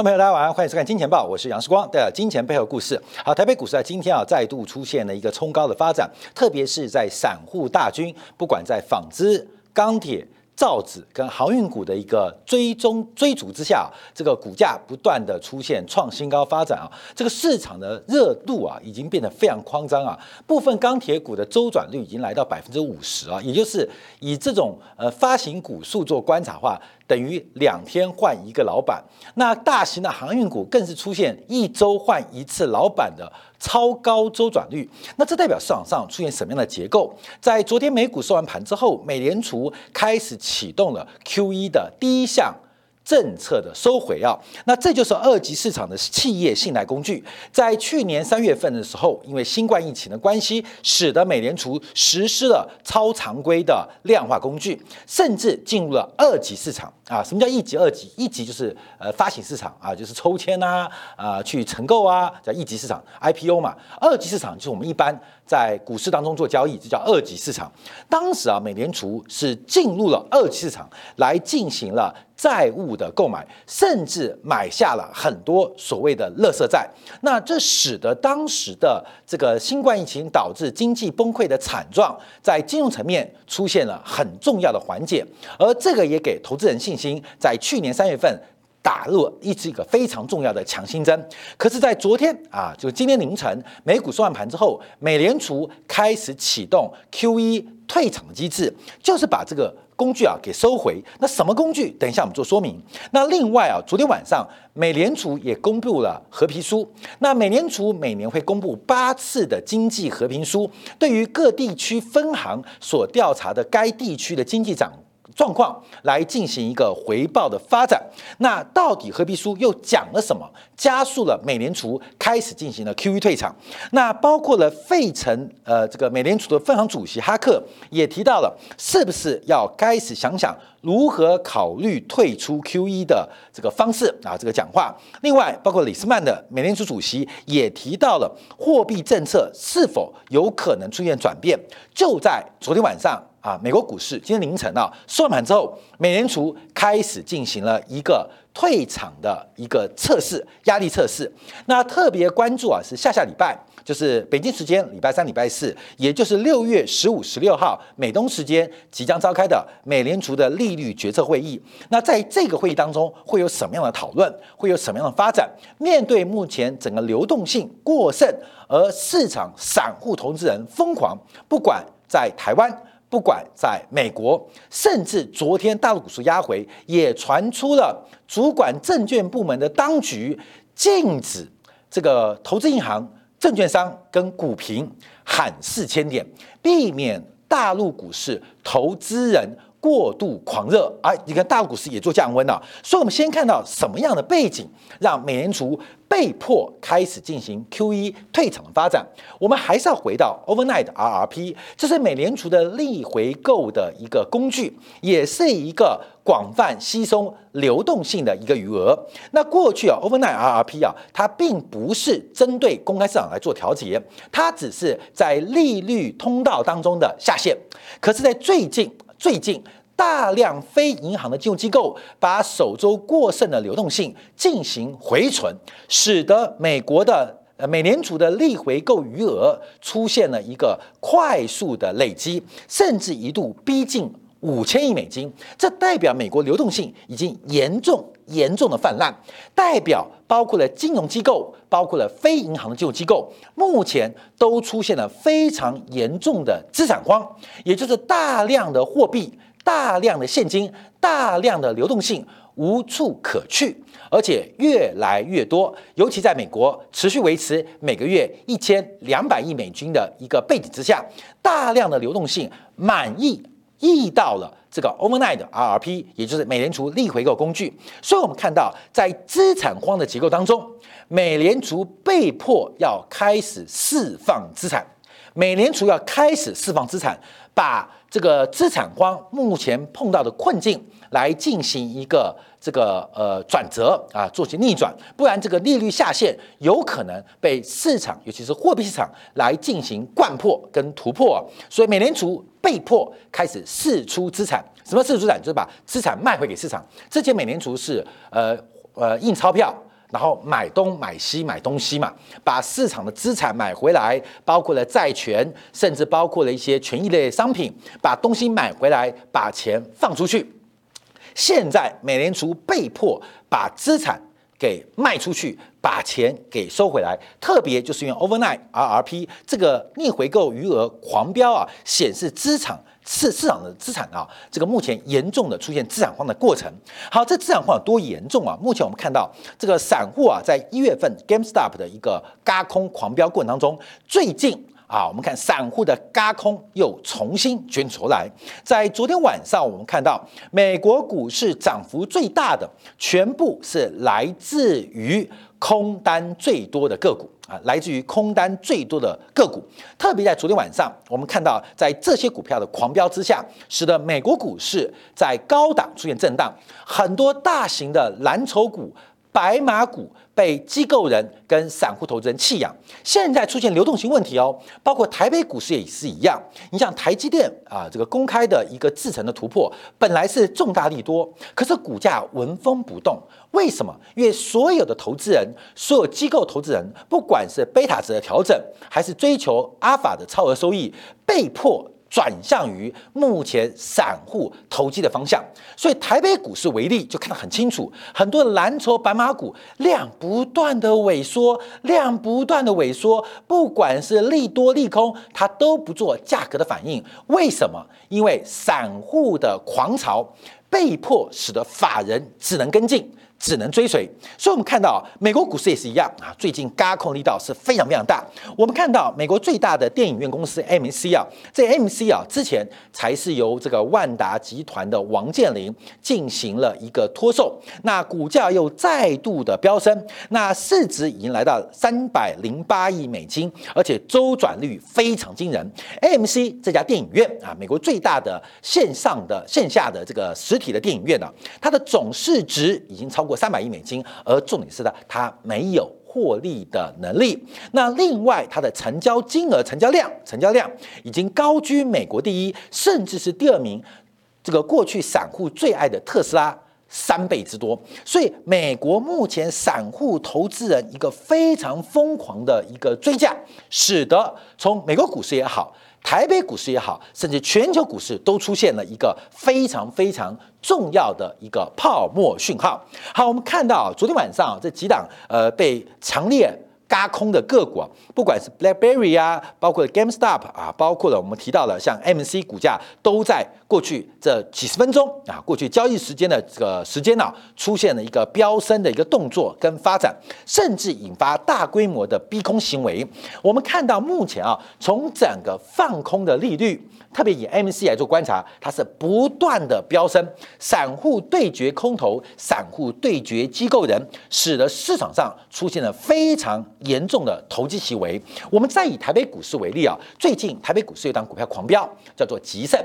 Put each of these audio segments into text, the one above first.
观众朋友，大家晚上欢迎收看《金钱报》，我是杨世光，带来金钱背后故事。好，台北股市在今天啊再度出现了一个冲高的发展，特别是在散户大军，不管在纺织、钢铁。造纸跟航运股的一个追踪追逐之下，这个股价不断的出现创新高发展啊，这个市场的热度啊已经变得非常夸张啊，部分钢铁股的周转率已经来到百分之五十啊，也就是以这种呃发行股数做观察话。等于两天换一个老板，那大型的航运股更是出现一周换一次老板的超高周转率。那这代表市场上出现什么样的结构？在昨天美股收完盘之后，美联储开始启动了 Q E 的第一项。政策的收回啊，那这就是二级市场的企业信贷工具。在去年三月份的时候，因为新冠疫情的关系，使得美联储实施了超常规的量化工具，甚至进入了二级市场啊。什么叫一级、二级？一级就是呃发行市场啊，就是抽签啊啊去承购啊，叫一级市场 IPO 嘛。二级市场就是我们一般在股市当中做交易，这叫二级市场。当时啊，美联储是进入了二级市场来进行了。债务的购买，甚至买下了很多所谓的垃圾债，那这使得当时的这个新冠疫情导致经济崩溃的惨状，在金融层面出现了很重要的缓解，而这个也给投资人信在去年三月份打入一支一个非常重要的强心针。可是，在昨天啊，就今天凌晨美股收盘之后，美联储开始启动 QE 退场的机制，就是把这个。工具啊，给收回。那什么工具？等一下我们做说明。那另外啊，昨天晚上美联储也公布了和皮书。那美联储每年会公布八次的经济和平书，对于各地区分行所调查的该地区的经济长。状况来进行一个回报的发展，那到底合皮书又讲了什么？加速了美联储开始进行了 QE 退场，那包括了费城呃这个美联储的分行主席哈克也提到了，是不是要开始想想如何考虑退出 QE 的这个方式啊？这个讲话，另外包括李斯曼的美联储主席也提到了货币政策是否有可能出现转变，就在昨天晚上。啊，美国股市今天凌晨啊收盘之后，美联储开始进行了一个退场的一个测试，压力测试。那特别关注啊是下下礼拜，就是北京时间礼拜三、礼拜四，也就是六月十五、十六号美东时间即将召开的美联储的利率决策会议。那在这个会议当中会有什么样的讨论？会有什么样的发展？面对目前整个流动性过剩，而市场散户投资人疯狂，不管在台湾。不管在美国，甚至昨天大陆股市压回，也传出了主管证券部门的当局禁止这个投资银行、证券商跟股评喊四千点，避免大陆股市投资人。过度狂热，哎，你看大陆股市也做降温了，所以我们先看到什么样的背景，让美联储被迫开始进行 QE 退场的发展。我们还是要回到 Overnight RRP，这是美联储的逆回购的一个工具，也是一个广泛吸收流动性的一个余额。那过去啊，Overnight RRP 啊，它并不是针对公开市场来做调节，它只是在利率通道当中的下限。可是，在最近。最近，大量非银行的金融机构把手中过剩的流动性进行回存，使得美国的呃美联储的逆回购余额出现了一个快速的累积，甚至一度逼近五千亿美金。这代表美国流动性已经严重严重的泛滥，代表包括了金融机构，包括了非银行的金融机构，目前都出现了非常严重的资产荒，也就是大量的货币、大量的现金、大量的流动性无处可去，而且越来越多，尤其在美国持续维持每个月一千两百亿美金的一个背景之下，大量的流动性满意溢到了。这个 overnight RRP，也就是美联储逆回购工具，所以我们看到，在资产荒的结构当中，美联储被迫要开始释放资产，美联储要开始释放资产，把这个资产荒目前碰到的困境来进行一个这个呃转折啊，做些逆转，不然这个利率下限有可能被市场，尤其是货币市场来进行灌破跟突破，所以美联储。被迫开始释出资产，什么释出资产？就是把资产卖回给市场。之前美联储是呃呃印钞票然后买东买西买东西嘛，把市场的资产买回来，包括了债权，甚至包括了一些权益类商品，把东西买回来，把钱放出去。现在美联储被迫把资产给卖出去，把钱给收回来，特别就是因为 overnight RRP 这个逆回购余额狂飙啊，显示资产。市市场的资产啊，这个目前严重的出现资产荒的过程。好，这资产荒有多严重啊？目前我们看到这个散户啊，在一月份 GameStop 的一个嘎空狂飙过程当中，最近啊，我们看散户的嘎空又重新卷出来。在昨天晚上，我们看到美国股市涨幅最大的，全部是来自于空单最多的个股。啊，来自于空单最多的个股，特别在昨天晚上，我们看到在这些股票的狂飙之下，使得美国股市在高档出现震荡，很多大型的蓝筹股、白马股。被机构人跟散户投资人弃养，现在出现流动性问题哦，包括台北股市也是一样。你像台积电啊，这个公开的一个自成的突破，本来是重大利多，可是股价纹风不动，为什么？因为所有的投资人，所有机构投资人，不管是贝塔值的调整，还是追求阿法的超额收益，被迫。转向于目前散户投机的方向，所以台北股市为例就看得很清楚，很多蓝筹白马股量不断的萎缩，量不断的萎缩，不管是利多利空，它都不做价格的反应。为什么？因为散户的狂潮被迫使得法人只能跟进。只能追随，所以我们看到美国股市也是一样啊，最近嘎空力道是非常非常大。我们看到美国最大的电影院公司 AMC 啊，这 AMC 啊之前才是由这个万达集团的王健林进行了一个脱售，那股价又再度的飙升，那市值已经来到三百零八亿美金，而且周转率非常惊人。AMC 这家电影院啊，美国最大的线上的线下的这个实体的电影院呢，它的总市值已经超过。过三百亿美金，而重点是呢，它没有获利的能力。那另外，它的成交金额、成交量、成交量已经高居美国第一，甚至是第二名。这个过去散户最爱的特斯拉三倍之多。所以，美国目前散户投资人一个非常疯狂的一个追价，使得从美国股市也好。台北股市也好，甚至全球股市都出现了一个非常非常重要的一个泡沫讯号。好，我们看到昨天晚上这几档呃被强烈。嘎空的个股，不管是 BlackBerry 啊，包括 GameStop 啊，包括了我们提到的像 MC 股价，都在过去这几十分钟啊，过去交易时间的这个时间呢，出现了一个飙升的一个动作跟发展，甚至引发大规模的逼空行为。我们看到目前啊，从整个放空的利率。特别以 MC 来做观察，它是不断的飙升，散户对决空头，散户对决机构人，使得市场上出现了非常严重的投机行为。我们再以台北股市为例啊，最近台北股市有档股票狂飙，叫做吉盛。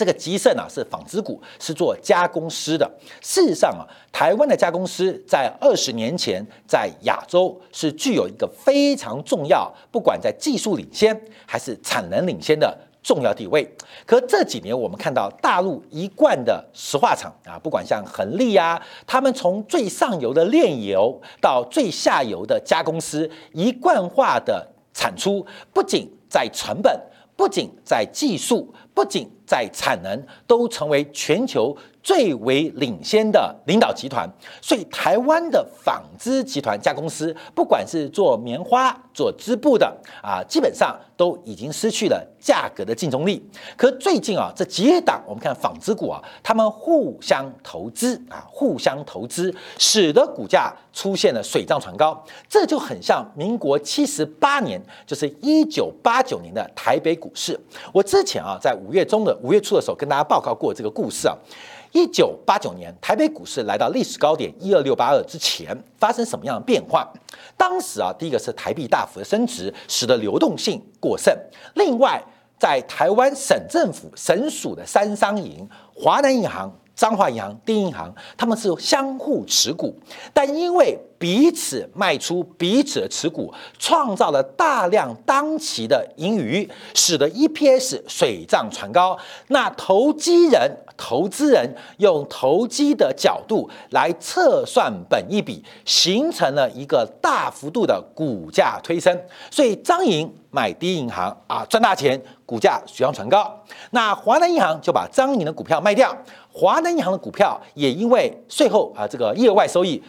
这个吉盛啊是纺织股，是做加工师的。事实上啊，台湾的加工师在二十年前在亚洲是具有一个非常重要，不管在技术领先还是产能领先的。重要地位，可这几年我们看到大陆一贯的石化厂啊，不管像恒力啊，他们从最上游的炼油到最下游的加工师，一贯化的产出，不仅在成本，不仅在技术，不仅在产能，都成为全球。最为领先的领导集团，所以台湾的纺织集团加公司，不管是做棉花、做织布的啊，基本上都已经失去了价格的竞争力。可最近啊，这几档我们看纺织股啊，他们互相投资啊，互相投资，使得股价出现了水涨船高。这就很像民国七十八年，就是一九八九年的台北股市。我之前啊，在五月中的五月初的时候，跟大家报告过这个故事啊。一九八九年，台北股市来到历史高点一二六八二之前，发生什么样的变化？当时啊，第一个是台币大幅的升值，使得流动性过剩。另外，在台湾省政府、省属的三商银、华南银行、彰化银行、第一银行，他们是相互持股，但因为彼此卖出彼此的持股，创造了大量当期的盈余，使得 EPS 水涨船高。那投机人、投资人用投机的角度来测算本一比，形成了一个大幅度的股价推升。所以张莹买第一银行啊，赚大钱，股价水涨船高。那华南银行就把张莹的股票卖掉，华南银行的股票也因为税后啊这个业外收益。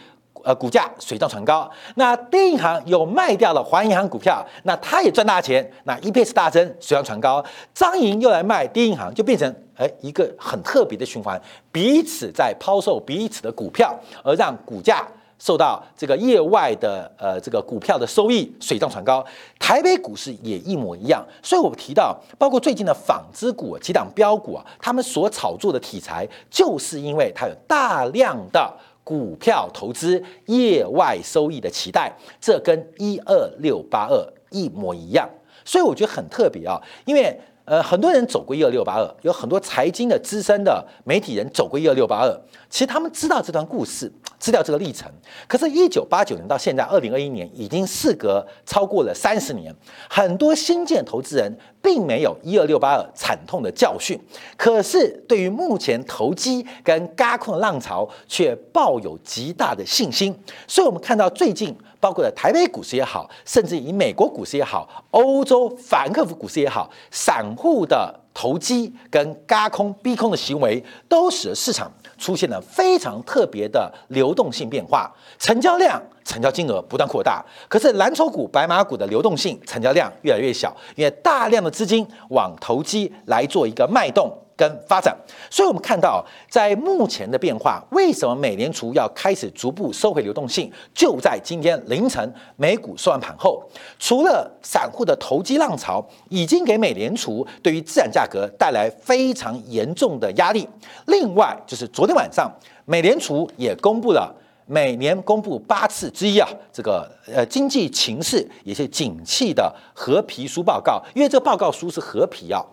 呃，股价水涨船高。那低银行又卖掉了华银行股票，那他也赚大钱。那 EPS 大增，水涨船高。张银又来卖低银行，就变成哎一个很特别的循环，彼此在抛售彼此的股票，而让股价受到这个业外的呃这个股票的收益水涨船高。台北股市也一模一样。所以我提到，包括最近的纺织股几档标股啊，他们所炒作的题材，就是因为它有大量的。股票投资业外收益的期待，这跟一二六八二一模一样，所以我觉得很特别啊，因为呃很多人走过一二六八二，有很多财经的资深的媒体人走过一二六八二，其实他们知道这段故事，知道这个历程。可是，一九八九年到现在二零二一年，已经事隔超过了三十年，很多新建投资人。并没有一二六八二惨痛的教训，可是对于目前投机跟嘎空的浪潮却抱有极大的信心。所以，我们看到最近包括了台北股市也好，甚至以美国股市也好，欧洲法兰克福股市也好，散户的投机跟嘎空逼空的行为，都使得市场出现了非常特别的流动性变化，成交量。成交金额不断扩大，可是蓝筹股、白马股的流动性、成交量越来越小，因为大量的资金往投机来做一个脉动跟发展。所以，我们看到在目前的变化，为什么美联储要开始逐步收回流动性？就在今天凌晨美股收完盘后，除了散户的投机浪潮已经给美联储对于资产价格带来非常严重的压力，另外就是昨天晚上美联储也公布了。每年公布八次之一啊，这个呃经济情势也是景气的合皮书报告，因为这个报告书是合皮啊，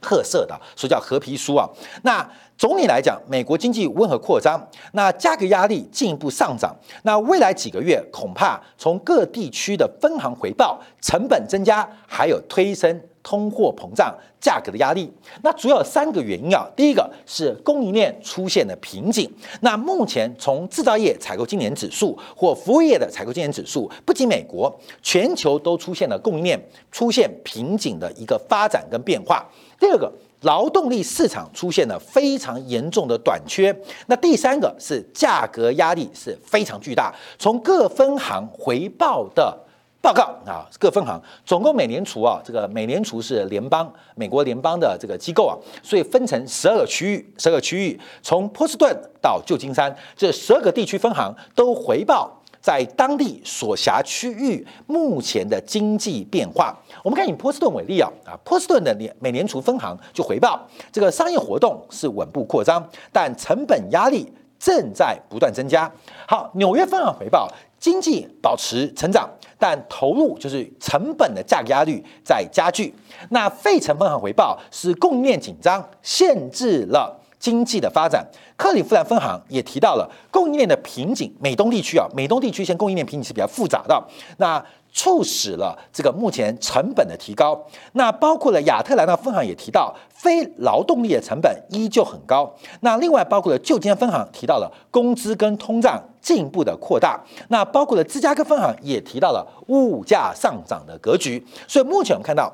褐色的，所以叫褐皮书啊。那总体来讲，美国经济温和扩张，那价格压力进一步上涨，那未来几个月恐怕从各地区的分行回报成本增加，还有推升。通货膨胀价格的压力，那主要三个原因啊。第一个是供应链出现了瓶颈。那目前从制造业采购经理指数或服务业的采购经理指数，不仅美国，全球都出现了供应链出现瓶颈的一个发展跟变化。第二个，劳动力市场出现了非常严重的短缺。那第三个是价格压力是非常巨大，从各分行回报的。报告啊，各分行总共美联储啊，这个美联储是联邦美国联邦的这个机构啊，所以分成十二个区域，十二个区域从波士顿到旧金山这十二个地区分行都回报在当地所辖区域目前的经济变化。我们看以波士顿为例啊，啊，波士顿的联美联储分行就回报这个商业活动是稳步扩张，但成本压力正在不断增加。好，纽约分行回报经济保持成长。但投入就是成本的价格压力在加剧。那费城分行回报是供应链紧张，限制了经济的发展。克里夫兰分行也提到了供应链的瓶颈。美东地区啊，美东地区现在供应链瓶颈是比较复杂的。那促使了这个目前成本的提高。那包括了亚特兰大分行也提到，非劳动力的成本依旧很高。那另外包括了旧金山分行提到了工资跟通胀进一步的扩大。那包括了芝加哥分行也提到了物价上涨的格局。所以目前我们看到，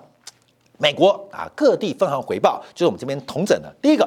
美国啊各地分行回报就是我们这边同整的。第一个，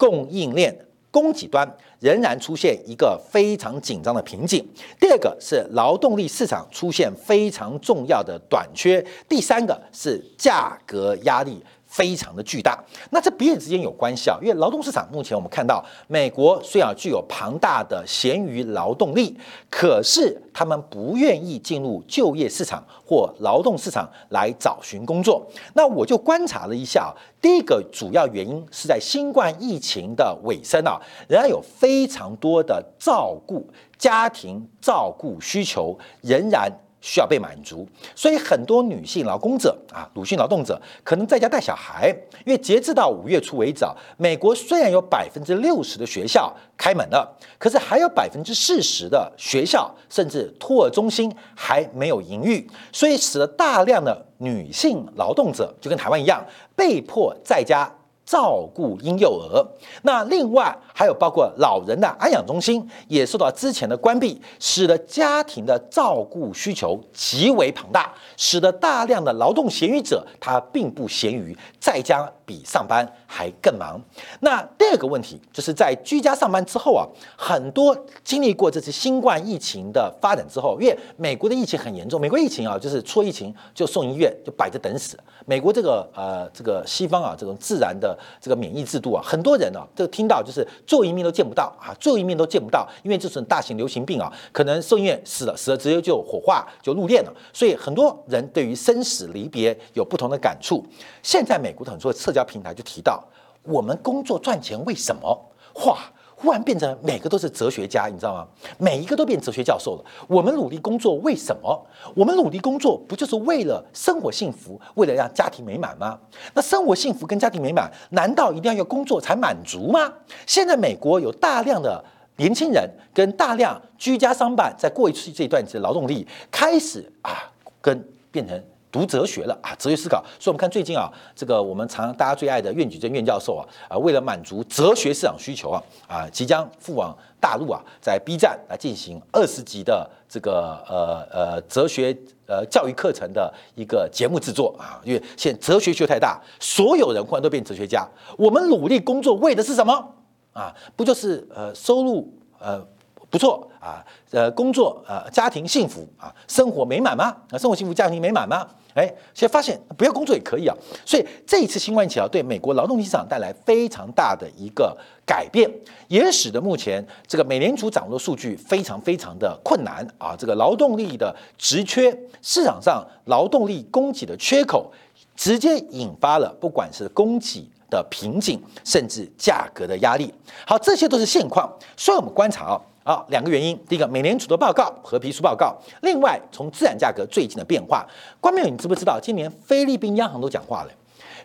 供应链。供给端仍然出现一个非常紧张的瓶颈。第二个是劳动力市场出现非常重要的短缺。第三个是价格压力。非常的巨大，那这彼此之间有关系啊，因为劳动市场目前我们看到，美国虽然具有庞大的闲余劳动力，可是他们不愿意进入就业市场或劳动市场来找寻工作。那我就观察了一下，第一个主要原因是在新冠疫情的尾声啊，仍然有非常多的照顾家庭照顾需求仍然需要被满足，所以很多女性劳工者啊，女性劳动者可能在家带小孩，因为截至到五月初为止，美国虽然有百分之六十的学校开门了，可是还有百分之四十的学校甚至托儿中心还没有营运，所以使得大量的女性劳动者就跟台湾一样，被迫在家。照顾婴幼儿，那另外还有包括老人的安养中心也受到之前的关闭，使得家庭的照顾需求极为庞大，使得大量的劳动闲余者他并不闲余，在家比上班还更忙。那第二个问题就是在居家上班之后啊，很多经历过这次新冠疫情的发展之后，因为美国的疫情很严重，美国疫情啊就是出疫情就送医院，就摆着等死。美国这个呃这个西方啊这种自然的。这个免疫制度啊，很多人呢，这个听到就是最后一面都见不到啊，最后一面都见不到，因为这种大型流行病啊，可能送医院死了，死了直接就火化就入殓了，所以很多人对于生死离别有不同的感触。现在美国的很多社交平台就提到，我们工作赚钱为什么？哇！忽然变成每个都是哲学家，你知道吗？每一个都变哲学教授了。我们努力工作为什么？我们努力工作不就是为了生活幸福，为了让家庭美满吗？那生活幸福跟家庭美满，难道一定要用工作才满足吗？现在美国有大量的年轻人跟大量居家商办，在过去这一段的劳动力开始啊，跟变成。读哲学了啊，哲学思考。所以，我们看最近啊，这个我们常大家最爱的苑举正苑教授啊，啊，为了满足哲学市场需求啊，啊，即将赴往大陆啊，在 B 站来进行二十集的这个呃呃哲学呃教育课程的一个节目制作啊。因为现哲学学太大，所有人忽然都变哲学家。我们努力工作为的是什么啊？不就是呃收入呃？不错啊，呃，工作呃，家庭幸福啊，生活美满吗？啊，生活幸福，家庭美满吗？哎，现在发现不要工作也可以啊。所以这一次新冠疫情啊，对美国劳动力市场带来非常大的一个改变，也使得目前这个美联储掌握的数据非常非常的困难啊。这个劳动力的职缺，市场上劳动力供给的缺口，直接引发了不管是供给。的瓶颈，甚至价格的压力。好，这些都是现况。所以我们观察啊，啊，两个原因。第一个，美联储的报告和皮书报告。另外，从自然价格最近的变化。关明，你知不知道，今年菲律宾央行都讲话了。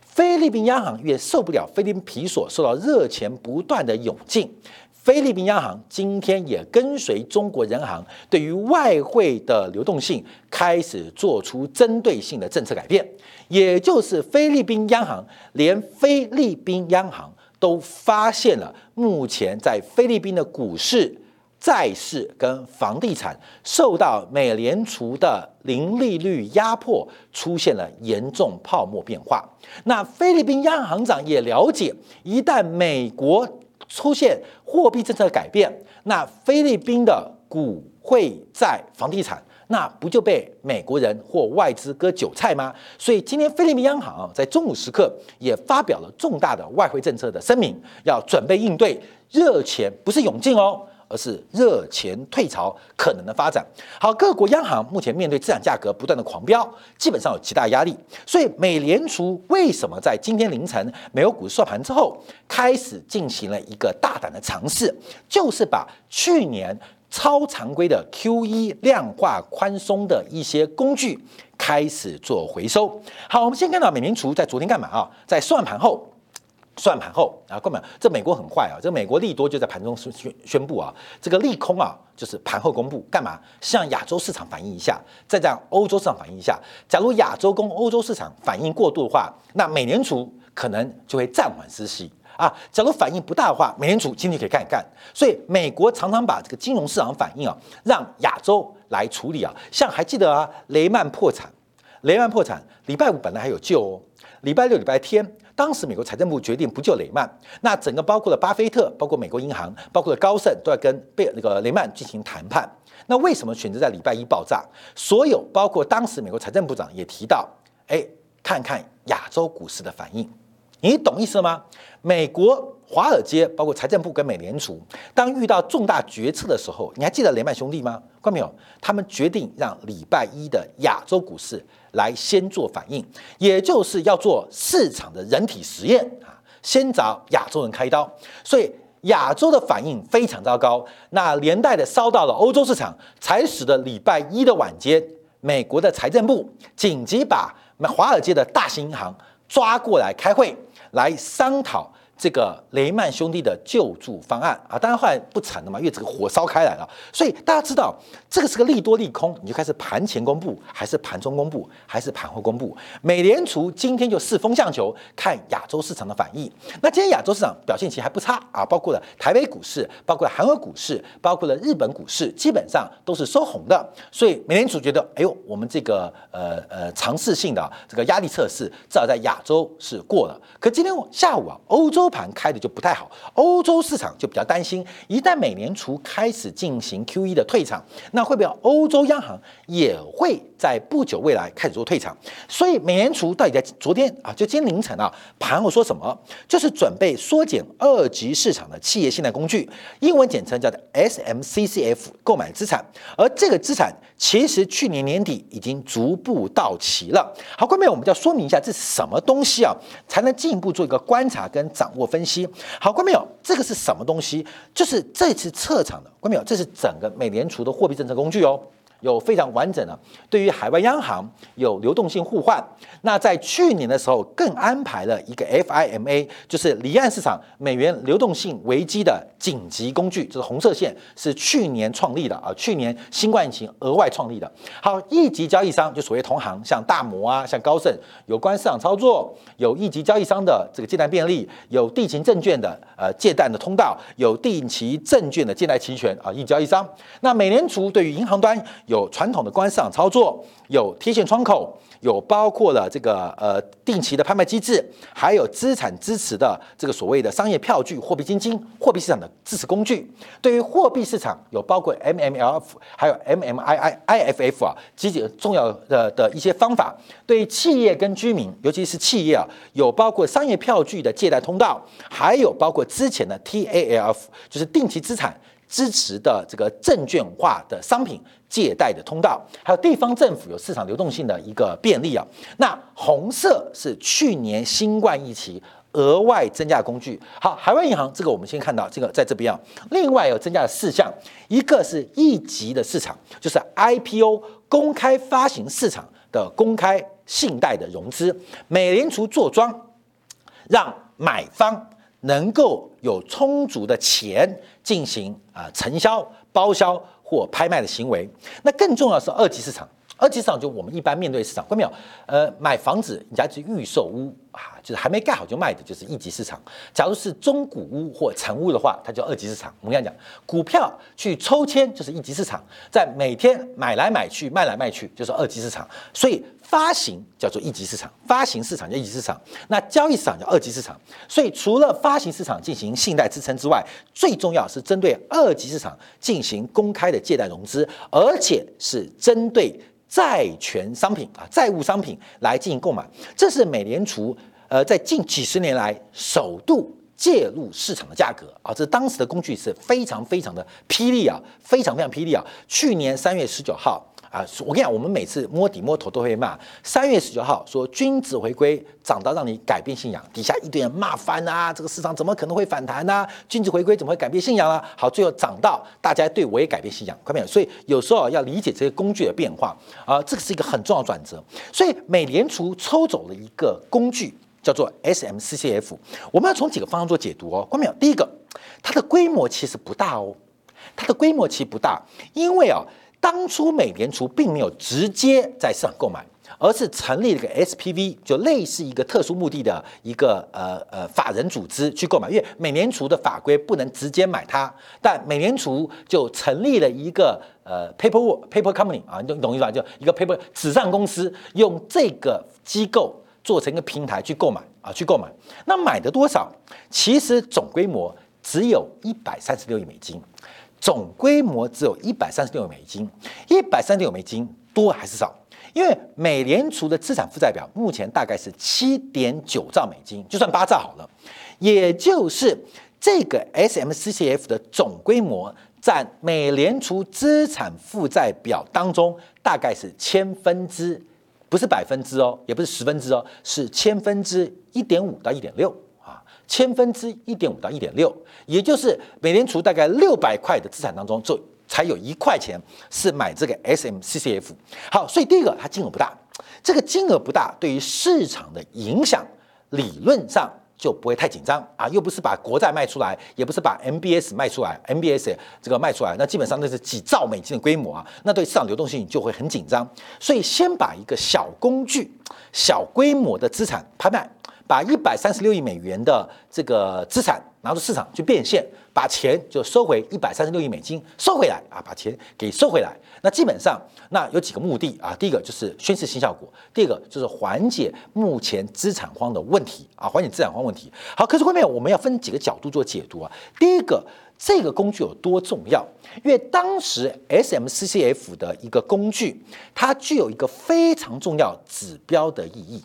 菲律宾央行也受不了菲律宾皮索受到热钱不断的涌进。菲律宾央行今天也跟随中国人行，对于外汇的流动性开始做出针对性的政策改变，也就是菲律宾央行连菲律宾央行都发现了，目前在菲律宾的股市、债市跟房地产受到美联储的零利率压迫，出现了严重泡沫变化。那菲律宾央行长也了解，一旦美国出现货币政策改变，那菲律宾的股汇债房地产，那不就被美国人或外资割韭菜吗？所以今天菲律宾央行在中午时刻也发表了重大的外汇政策的声明，要准备应对热钱不是涌进哦。而是热钱退潮可能的发展。好，各国央行目前面对资产价格不断的狂飙，基本上有极大压力。所以，美联储为什么在今天凌晨美国股市收盘之后，开始进行了一个大胆的尝试，就是把去年超常规的 QE 量化宽松的一些工具开始做回收。好，我们先看到美联储在昨天干嘛啊？在收完盘后。算盘后啊，根本这美国很坏啊！这美国利多就在盘中宣宣宣布啊，这个利空啊就是盘后公布，干嘛？向亚洲市场反映一下，再向欧洲市场反映一下。假如亚洲跟欧洲市场反应过度的话，那美联储可能就会暂缓失息啊。假如反应不大的话，美联储今天可以干一干。所以美国常常把这个金融市场反应啊，让亚洲来处理啊。像还记得啊，雷曼破产，雷曼破产，礼拜五本来还有救哦，礼拜六、礼拜天。当时美国财政部决定不救雷曼，那整个包括了巴菲特、包括美国银行、包括了高盛都要跟贝那个雷曼进行谈判。那为什么选择在礼拜一爆炸？所有包括当时美国财政部长也提到，哎，看看亚洲股市的反应，你懂意思吗？美国华尔街包括财政部跟美联储，当遇到重大决策的时候，你还记得雷曼兄弟吗？看没有？他们决定让礼拜一的亚洲股市。来先做反应，也就是要做市场的人体实验啊，先找亚洲人开刀，所以亚洲的反应非常糟糕，那连带的烧到了欧洲市场，才使得礼拜一的晚间，美国的财政部紧急把华尔街的大型银行抓过来开会，来商讨。这个雷曼兄弟的救助方案啊，当然后来不成了嘛，因为这个火烧开来了。所以大家知道，这个是个利多利空，你就开始盘前公布，还是盘中公布，还是盘后公布？美联储今天就试风向球，看亚洲市场的反应。那今天亚洲市场表现其实还不差啊，包括了台北股市，包括了韩国股市，包括了日本股市，基本上都是收红的。所以美联储觉得，哎呦，我们这个呃呃尝试性的这个压力测试，至少在亚洲是过了。可今天下午啊，欧洲。收盘开的就不太好，欧洲市场就比较担心，一旦美联储开始进行 Q E 的退场，那会不会欧洲央行也会在不久未来开始做退场？所以美联储到底在昨天啊，就今天凌晨啊，盘后说什么？就是准备缩减二级市场的企业信贷工具，英文简称叫做 S M C C F 购买资产，而这个资产其实去年年底已经逐步到期了。好，后面我们就要说明一下这是什么东西啊，才能进一步做一个观察跟掌。握分析好，观众朋友，这个是什么东西？就是这次撤场的，观众朋友，这是整个美联储的货币政策工具哦。有非常完整的，对于海外央行有流动性互换。那在去年的时候，更安排了一个 FIMA，就是离岸市场美元流动性危机的紧急工具，就是红色线，是去年创立的啊，去年新冠疫情额外创立的。好，一级交易商就所谓同行，像大摩啊，像高盛，有关市场操作，有一级交易商的这个借贷便利，有地勤证券的呃借贷的通道，有定期证券的借贷期权啊，一交易商。那美联储对于银行端。有有传统的官市场操作，有贴现窗口，有包括了这个呃定期的拍卖机制，还有资产支持的这个所谓的商业票据、货币基金、货币市场的支持工具。对于货币市场，有包括 MMLF，还有 MMIIIFF 啊，极其重要的的一些方法。对于企业跟居民，尤其是企业啊，有包括商业票据的借贷通道，还有包括之前的 TALF，就是定期资产。支持的这个证券化的商品借贷的通道，还有地方政府有市场流动性的一个便利啊。那红色是去年新冠疫情额外增加的工具。好，海外银行这个我们先看到这个在这边啊。另外有增加了四项，一个是一级的市场，就是 IPO 公开发行市场的公开信贷的融资，美联储坐庄，让买方。能够有充足的钱进行啊承销、包销或拍卖的行为，那更重要是二级市场。二级市场就我们一般面对市场，看到没有？呃，买房子人家是预售屋啊，就是还没盖好就卖的，就是一级市场。假如是中古屋或成屋的话，它叫二级市场。我们刚讲，股票去抽签就是一级市场，在每天买来买去、卖来卖去就是二级市场。所以发行叫做一级市场，发行市场叫一级市场，那交易市场叫二级市场。所以除了发行市场进行信贷支撑之外，最重要是针对二级市场进行公开的借贷融资，而且是针对。债权商品啊，债务商品来进行购买，这是美联储呃在近几十年来首度介入市场的价格啊，这当时的工具是非常非常的霹雳啊，非常非常霹雳啊！去年三月十九号。啊，我跟你讲，我们每次摸底摸头都会骂。三月十九号说君子回归涨到让你改变信仰，底下一堆人骂翻啊，这个市场怎么可能会反弹呢？君子回归怎么会改变信仰啊？好，最后涨到大家对我也改变信仰，看到没有？所以有时候要理解这些工具的变化啊，这个是一个很重要的转折。所以美联储抽走了一个工具，叫做 S M C C F。我们要从几个方向做解读哦，看到没有？第一个，它的规模其实不大哦，它的规模其实不大，因为啊。当初美联储并没有直接在市场购买，而是成立了个 SPV，就类似一个特殊目的的一个呃呃法人组织去购买。因为美联储的法规不能直接买它，但美联储就成立了一个呃 paper paper company 啊，你懂懂意思吧？就一个 paper 纸上公司，用这个机构做成一个平台去购买啊，去购买。那买的多少？其实总规模只有一百三十六亿美金。总规模只有一百三十六美金，一百三十六美金多还是少？因为美联储的资产负债表目前大概是七点九兆美金，就算八兆好了，也就是这个 S M C C F 的总规模占美联储资产负债表当中大概是千分之，不是百分之哦，也不是十分之哦，是千分之一点五到一点六。啊千分之一点五到一点六，也就是美联储大概六百块的资产当中，就才有一块钱是买这个 SMCCF。好，所以第一个它金额不大，这个金额不大，对于市场的影响理论上。就不会太紧张啊，又不是把国债卖出来，也不是把 MBS 卖出来，MBS 这个卖出来，那基本上那是几兆美金的规模啊，那对市场流动性就会很紧张。所以先把一个小工具、小规模的资产拍卖，把一百三十六亿美元的这个资产拿出市场去变现，把钱就收回一百三十六亿美金收回来啊，把钱给收回来。那基本上，那有几个目的啊？第一个就是宣示新效果，第二个就是缓解目前资产荒的问题啊，缓解资产荒问题。好，可是后面我们要分几个角度做解读啊。第一个，这个工具有多重要？因为当时 SMCCF 的一个工具，它具有一个非常重要指标的意义。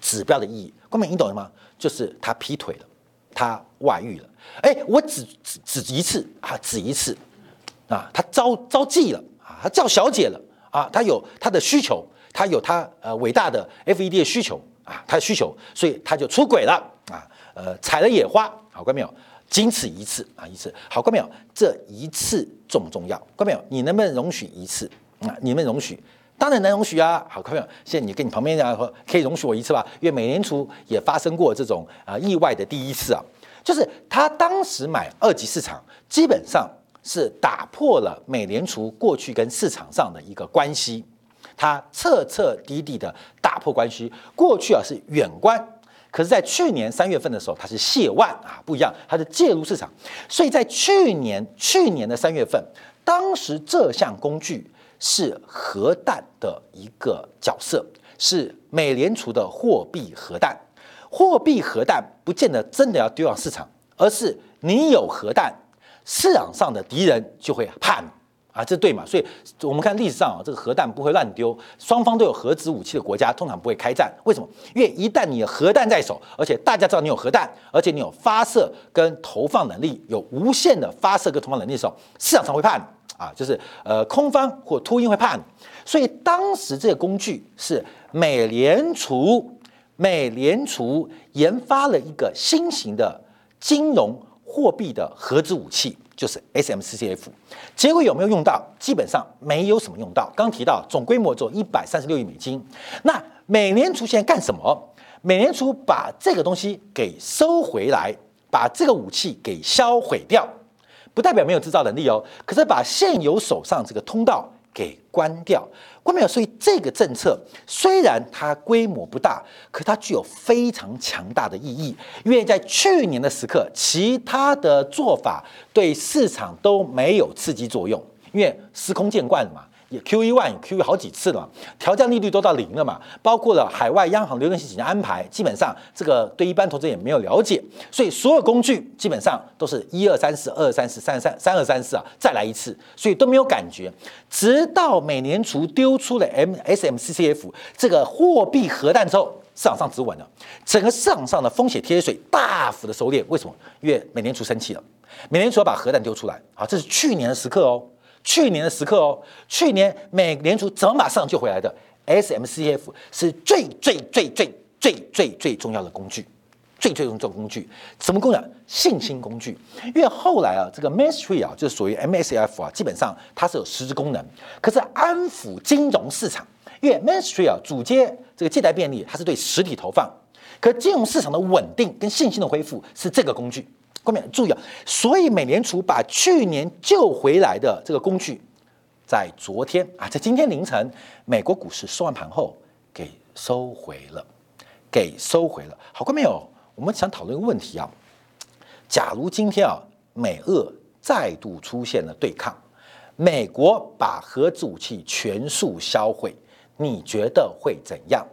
指标的意义，后面你懂了吗？就是他劈腿了，他外遇了。哎，我只只只一次啊，只一次啊，他招招妓了啊。他叫小姐了啊，他有他的需求，他有他呃伟大的 FED 的需求啊，他的需求，所以他就出轨了啊，呃采了野花，好看没有？仅此一次啊，一次，好看没有？这一次重不重要？看没有？你能不能容许一次啊？你们容许？当然能容许啊，好朋友？现在你跟你旁边人说，可以容许我一次吧？因为美联储也发生过这种啊意外的第一次啊，就是他当时买二级市场，基本上。是打破了美联储过去跟市场上的一个关系，他彻彻底底的打破关系。过去啊是远观，可是，在去年三月份的时候，他是亵腕啊，不一样，他是介入市场。所以在去年去年的三月份，当时这项工具是核弹的一个角色，是美联储的货币核弹。货币核弹不见得真的要丢到市场，而是你有核弹。市场上的敌人就会怕你啊，这对嘛？所以我们看历史上啊，这个核弹不会乱丢，双方都有核子武器的国家通常不会开战。为什么？因为一旦你有核弹在手，而且大家知道你有核弹，而且你有发射跟投放能力，有无限的发射跟投放能力的时候，市场上会怕你啊，就是呃空方或秃鹰会怕你。所以当时这个工具是美联储，美联储研发了一个新型的金融。货币的核子武器就是 SMCCF，结果有没有用到？基本上没有什么用到。刚提到总规模只有一百三十六亿美金。那美联储现在干什么？美联储把这个东西给收回来，把这个武器给销毁掉，不代表没有制造能力哦。可是把现有手上这个通道。给关掉，关掉？所以这个政策虽然它规模不大，可它具有非常强大的意义。因为在去年的时刻，其他的做法对市场都没有刺激作用，因为司空见惯了嘛。也 Q E one Q E 好几次了，调降利率都到零了嘛，包括了海外央行流动性紧张安排，基本上这个对一般投资者也没有了解，所以所有工具基本上都是一二三四二三四三三三二三四啊，再来一次，所以都没有感觉，直到美联储丢出了 M S M C C F 这个货币核弹之后，市场上止稳了，整个市场上的风险贴水大幅的收敛，为什么？因为美联储生气了，美联储要把核弹丢出来，好，这是去年的时刻哦。去年的时刻哦，去年美联储怎么把市场救回来的？SMCF 是最最最最最最最重要的工具，最最重要的工具，什么工具？信心工具。因为后来啊，这个 Mainstream 啊，就是属于 MSF 啊，基本上它是有实质功能，可是安抚金融市场。因为 Mainstream 啊，主接这个借贷便利，它是对实体投放，可金融市场的稳定跟信心的恢复是这个工具。后面注意啊，所以美联储把去年救回来的这个工具，在昨天啊，在今天凌晨，美国股市收完盘后给收回了，给收回了。好过没有？我们想讨论一个问题啊，假如今天啊，美俄再度出现了对抗，美国把核武器全数销毁，你觉得会怎样？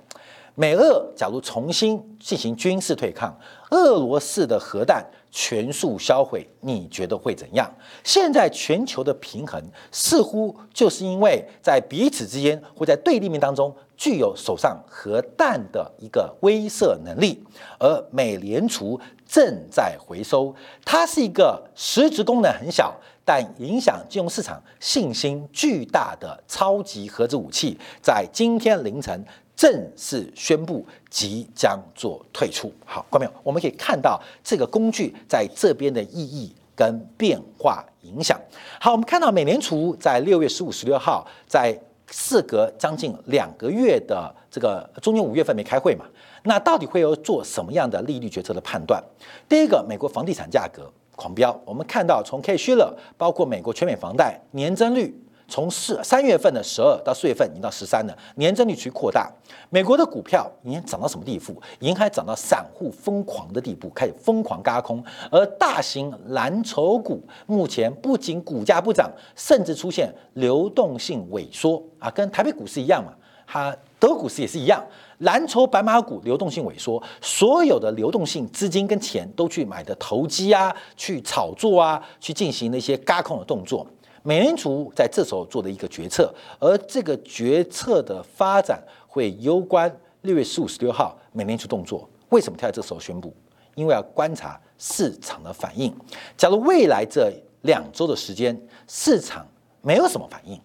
美俄假如重新进行军事对抗，俄罗斯的核弹。全数销毁，你觉得会怎样？现在全球的平衡似乎就是因为在彼此之间或在对立面当中具有手上核弹的一个威慑能力，而美联储正在回收，它是一个实质功能很小，但影响金融市场信心巨大的超级核子武器，在今天凌晨。正式宣布即将做退出。好，观众朋友，我们可以看到这个工具在这边的意义跟变化影响。好，我们看到美联储在六月十五、十六号，在事隔将近两个月的这个中间五月份没开会嘛？那到底会有做什么样的利率决策的判断？第一个，美国房地产价格狂飙，我们看到从 K 虚了，包括美国全美房贷年增率。从四三月份的十二到四月份已经到十三了，年增率趋扩大。美国的股票已经涨到什么地步？已经开始涨到散户疯狂的地步，开始疯狂嘎空。而大型蓝筹股目前不仅股价不涨，甚至出现流动性萎缩啊，跟台北股市一样嘛，它德股市也是一样。蓝筹白马股流动性萎缩，所有的流动性资金跟钱都去买的投机啊，去炒作啊，去进行那些嘎空的动作。美联储在这时候做的一个决策，而这个决策的发展会攸关六月十五、十六号美联储动作。为什么他在这时候宣布？因为要观察市场的反应。假如未来这两周的时间市场没有什么反应，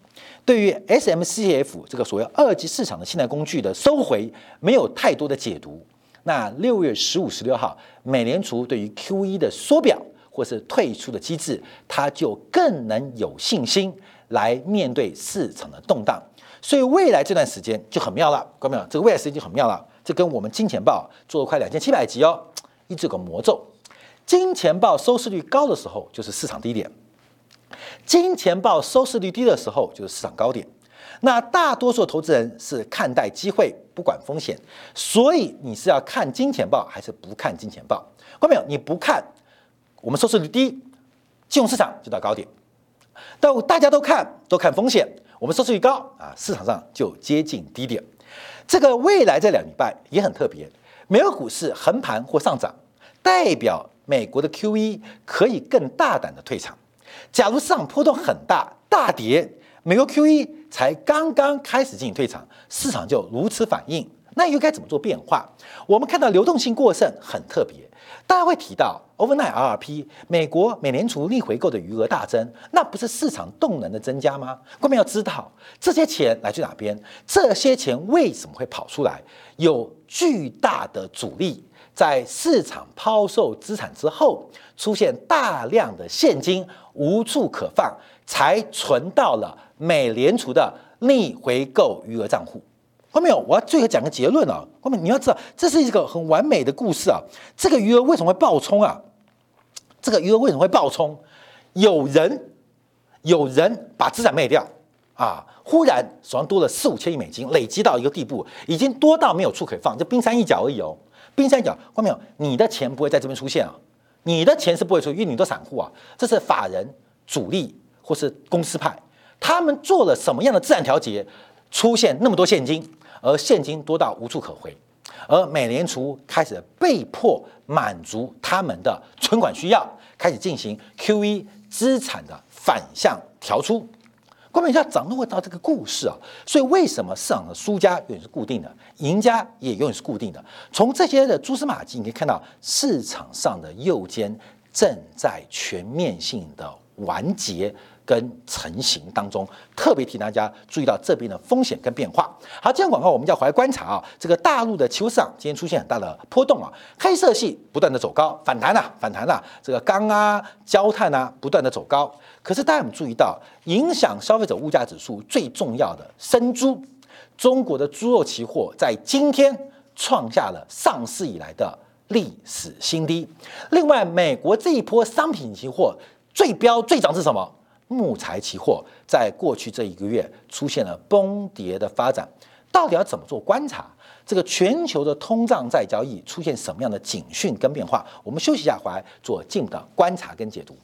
对于 S M C F 这个所谓二级市场的信贷工具的收回没有太多的解读，那六月十五、十六号美联储对于 Q E 的缩表。或是退出的机制，他就更能有信心来面对市场的动荡。所以未来这段时间就很妙了，各位朋友？这个未来时间就很妙了。这跟我们金钱报做了快两千七百集哦，一直有个魔咒。金钱报收视率高的时候就是市场低点，金钱报收视率低的时候就是市场高点。那大多数投资人是看待机会，不管风险。所以你是要看金钱报还是不看金钱报？各位朋友？你不看。我们收视率低，金融市场就到高点，但大家都看都看风险，我们收视率高啊，市场上就接近低点。这个未来这两礼拜也很特别，美国股市横盘或上涨，代表美国的 Q E 可以更大胆的退场。假如市场波动很大，大跌，美国 Q E 才刚刚开始进行退场，市场就如此反应，那又该怎么做变化？我们看到流动性过剩很特别。大家会提到 overnight RRP，美国美联储逆回购的余额大增，那不是市场动能的增加吗？关键要知道这些钱来自哪边，这些钱为什么会跑出来？有巨大的阻力，在市场抛售资产之后，出现大量的现金无处可放，才存到了美联储的逆回购余额账户。后面我要最后讲个结论啊！后面你要知道，这是一个很完美的故事啊。这个余额为什么会爆冲啊？这个余额为什么会爆冲？有人有人把资产卖掉啊，忽然手上多了四五千亿美金，累积到一个地步，已经多到没有处可放，就冰山一角而已哦。冰山一角，后面有你的钱不会在这边出现啊，你的钱是不会出，因为你都散户啊，这是法人主力或是公司派，他们做了什么样的自然调节，出现那么多现金？而现金多到无处可回，而美联储开始被迫满足他们的存款需要，开始进行 QE 资产的反向调出。关键要掌握到这个故事啊，所以为什么市场的输家永远是固定的，赢家也永远是固定的？从这些的蛛丝马迹，你可以看到市场上的右肩正在全面性的完结。跟成型当中，特别提大家注意到这边的风险跟变化。好，这样广告我们要回来观察啊，这个大陆的期货市场今天出现很大的波动啊，黑色系不断的走高，反弹呐，反弹呐，这个钢啊、焦炭啊不断的走高。可是大家有没有注意到，影响消费者物价指数最重要的生猪，中国的猪肉期货在今天创下了上市以来的历史新低。另外，美国这一波商品期货最标最涨是什么？木材期货在过去这一个月出现了崩跌的发展，到底要怎么做观察？这个全球的通胀再交易出现什么样的警讯跟变化？我们休息一下，回来做进一步的观察跟解读。